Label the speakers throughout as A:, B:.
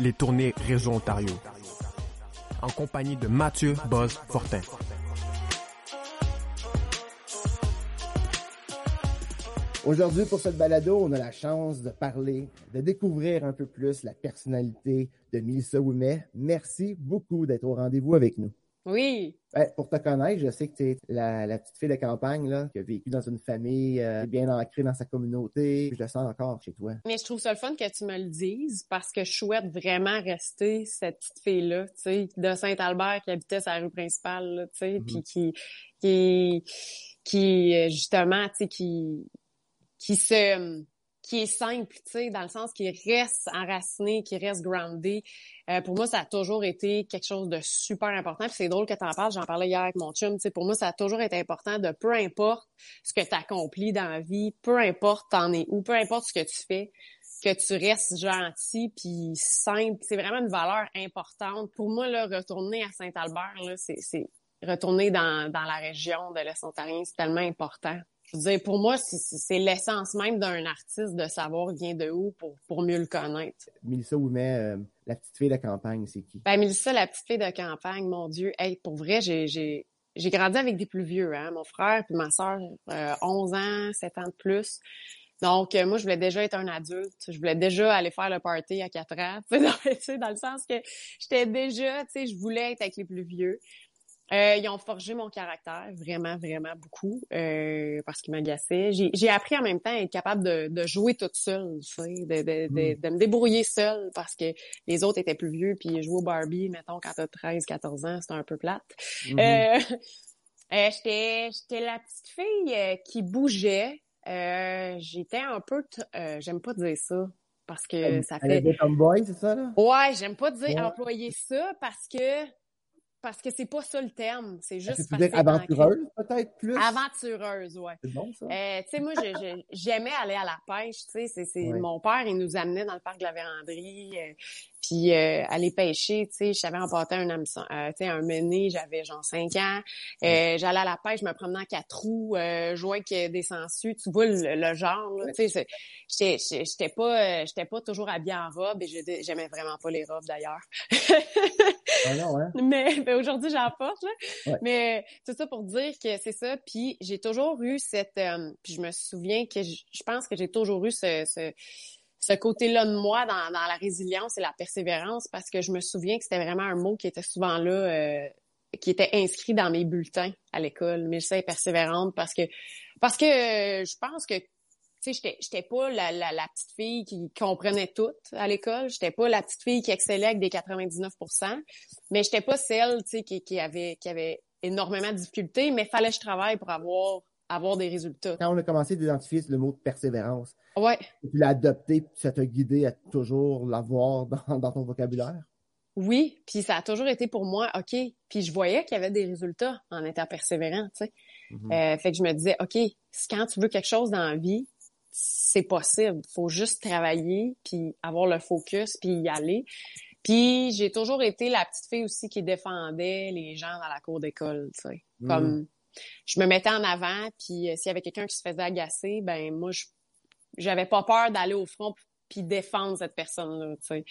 A: les tournées Réseau Ontario. En compagnie de Mathieu Boz Fortin.
B: Aujourd'hui, pour cette balado, on a la chance de parler, de découvrir un peu plus la personnalité de Melissa Ouimet. Merci beaucoup d'être au rendez-vous avec nous.
C: Oui.
B: Ben, pour te connaître, je sais que tu es la, petite fille de campagne là, qui a vécu dans une famille euh, bien ancrée dans sa communauté. Je le sens encore chez toi.
C: Mais je trouve ça le fun que tu me le dises parce que je souhaite vraiment rester cette petite fille-là, tu sais, de Saint-Albert qui habitait sa rue principale, tu sais, mm-hmm. puis qui, qui, qui, euh, justement, tu sais, qui, qui se qui est simple, tu sais, dans le sens qu'il reste enraciné, qui reste groundé. Euh, pour moi, ça a toujours été quelque chose de super important. Puis c'est drôle que tu en parles, j'en parlais hier avec mon chum. Tu sais, pour moi, ça a toujours été important de peu importe ce que tu accomplis dans la vie, peu importe t'en es où, peu importe ce que tu fais, que tu restes gentil puis simple. C'est vraiment une valeur importante. Pour moi, là, retourner à Saint-Albert, là, c'est retourner dans, dans la région de l'Est ontarien, c'est tellement important je veux dire, pour moi, c'est l'essence même d'un artiste de savoir vient de où pour, pour mieux le connaître.
B: Mélissa Ouimet, euh, la petite fille de campagne, c'est qui?
C: Ben, Mélissa, la petite fille de campagne, mon Dieu. Hey, pour vrai, j'ai, grandi avec des plus vieux, hein. Mon frère puis ma soeur, euh, 11 ans, 7 ans de plus. Donc, euh, moi, je voulais déjà être un adulte. Je voulais déjà aller faire le party à 4 ans. Tu sais, dans le sens que j'étais déjà, tu sais, je voulais être avec les plus vieux. Euh, ils ont forgé mon caractère vraiment, vraiment beaucoup euh, parce qu'ils m'agaçaient. J'ai appris en même temps à être capable de, de jouer toute seule, tu sais, de, de, de, hmm. de, me débrouiller seule parce que les autres étaient plus vieux puis jouer au Barbie, mettons, quand t'as 13, 14 ans, c'était un peu plate. Hmm. Euh, euh, J'étais la petite fille euh, qui bougeait. J'étais un peu... J'aime pas dire ça parce que ça fait...
B: boy, c'est ça, là?
C: Ouais, j'aime pas dire employer ça parce que parce que c'est pas ça le terme. C'est juste parce
B: que aventureuse, peut-être plus?
C: Aventureuse, ouais.
B: C'est bon, ça?
C: Euh, tu sais, moi, j'aimais aller à la pêche, tu sais. C'est, Mon père, il nous amenait dans le parc de la Vérandrie. Euh, puis euh, aller pêcher, tu sais, je savais emporter un hameçon, euh, tu sais, un mené, j'avais genre 5 ans. Euh, J'allais à la pêche, je me promenais en quatre roues, euh, jouais avec des sangsues, tu vois le, genre, tu sais, j'étais pas, j'étais pas toujours habillée en robe et j'aimais vraiment pas les robes d'ailleurs.
B: non, hein?
C: Mais, mais aujourd'hui, j'en porte, là. Mais tout ça pour dire que c'est ça. Puis j'ai toujours eu cette, puis je me souviens que je pense que j'ai toujours eu ce, ce ce côté-là de moi dans, dans, la résilience et la persévérance parce que je me souviens que c'était vraiment un mot qui était souvent là, euh, qui était inscrit dans mes bulletins à l'école. Mais je sais persévérante parce que parce que euh, je pense que tu sais, j'étais pas la, la, la, petite fille qui comprenait tout à l'école. J'étais pas la petite fille qui excellait avec des 99% mais j'étais pas celle, tu sais, qui, qui avait qui avait énormément de difficultés, mais fallait que je travaille pour avoir avoir des résultats.
B: Quand on a commencé d'identifier le mot de persévérance,
C: ouais.
B: tu l'as adopté, ça t'a guidé à toujours l'avoir dans, dans ton vocabulaire?
C: Oui, puis ça a toujours été pour moi, OK. Puis je voyais qu'il y avait des résultats en étant persévérant, tu sais. Mm-hmm. euh, fait que je me disais, OK, quand tu veux quelque chose dans la vie, c'est possible. faut juste travailler, puis avoir le focus, puis y aller. Puis j'ai toujours été la petite fille aussi qui défendait les gens dans la cour d'école, tu sais. Mm. Comme je me mettais en avant, puis euh, s'il y avait quelqu'un qui se faisait agacer, ben moi, je j'avais pas peur d'aller au front puis défendre cette personne-là, tu sais.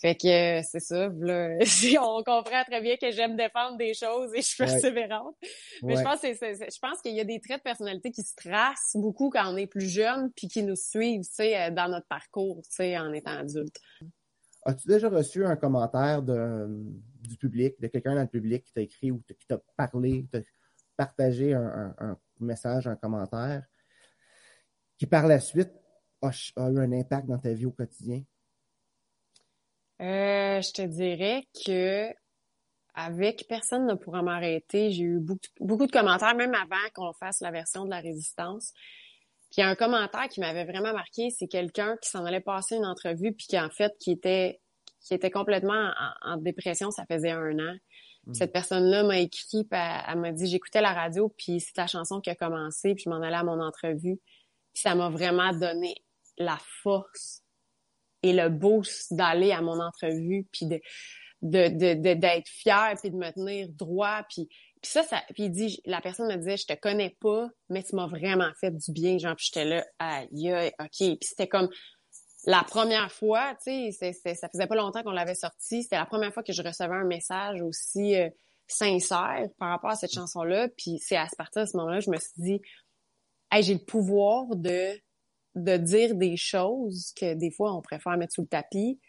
C: Fait que euh, c'est ça, là, on comprend très bien que j'aime défendre des choses et je suis persévérante. Mais je pense que je pense qu'il y a des traits de personnalité qui se tracent beaucoup quand on est plus jeune puis qui nous suivent, tu sais, euh, dans notre parcours, tu sais, en étant adulte.
B: As-tu déjà reçu un commentaire de, du public, de quelqu'un dans le public qui t'a écrit ou qui t'a parlé, partager un, message, un commentaire qui par la suite a, eu un impact dans ta vie au quotidien?
C: Euh, je te dirais que avec personne ne pourra m'arrêter. J'ai eu beaucoup, de commentaires, même avant qu'on fasse la version de la résistance. Puis il y a un commentaire qui m'avait vraiment marqué, c'est quelqu'un qui s'en allait passer une entrevue, puis qui en fait qui était qui était complètement en dépression, ça faisait un an. Mm. Cette personne-là m'a écrit, elle, m'a dit, j'écoutais la radio, puis c'est ta chanson qui a commencé, puis je m'en allais à mon entrevue. Puis ça m'a vraiment donné la force et le boost d'aller à mon entrevue, puis de d'être fière, puis de me tenir droit, puis ça, puis il dit, la personne me disait, je te connais pas, mais tu m'as vraiment fait du bien, genre, puis j'étais là, aïe, ok, puis c'était comme, la première fois, tu sais, ça faisait pas longtemps qu'on l'avait sorti. C'était la première fois que je recevais un message aussi euh, sincère par rapport à cette chanson-là. Puis c'est à partir de ce moment-là, je me suis dit, hey, j'ai le pouvoir de de dire des choses que des fois on préfère mettre sous le tapis.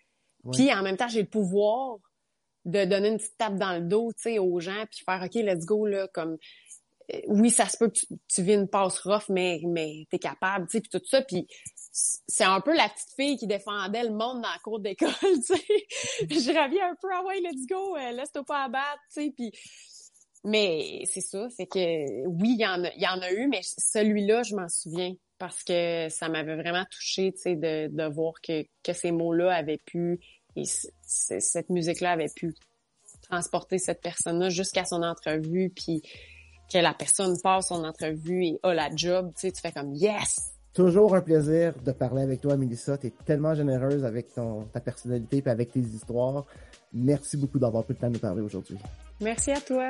C: Puis en même temps, j'ai le pouvoir de donner une petite tape dans le dos, tu sais, aux gens, puis faire OK, let's go là, comme euh, oui, ça se peut que tu, tu vis une passe rough, mais mais t'es capable, tu sais, puis tout ça, puis c'est un peu la petite fille qui défendait le monde dans la cour d'école, tu sais. je reviens un peu, ah ouais, let's go, euh, laisse-toi pas abattre, tu sais, puis mais c'est ça, c'est que oui, il y en a, il y en a eu, mais celui-là, je m'en souviens parce que ça m'avait vraiment touché, tu sais, de, de voir que, que ces mots-là avaient pu et cette musique-là avait pu transporter cette personne-là jusqu'à son entrevue, puis que la personne passe son entrevue et a la job, tu sais, tu fais comme yes!
B: Toujours un plaisir de parler avec toi, Mélissa. Tu es tellement généreuse avec ton, ta personnalité et avec tes histoires. Merci beaucoup d'avoir pris le temps de nous parler aujourd'hui.
C: Merci à toi.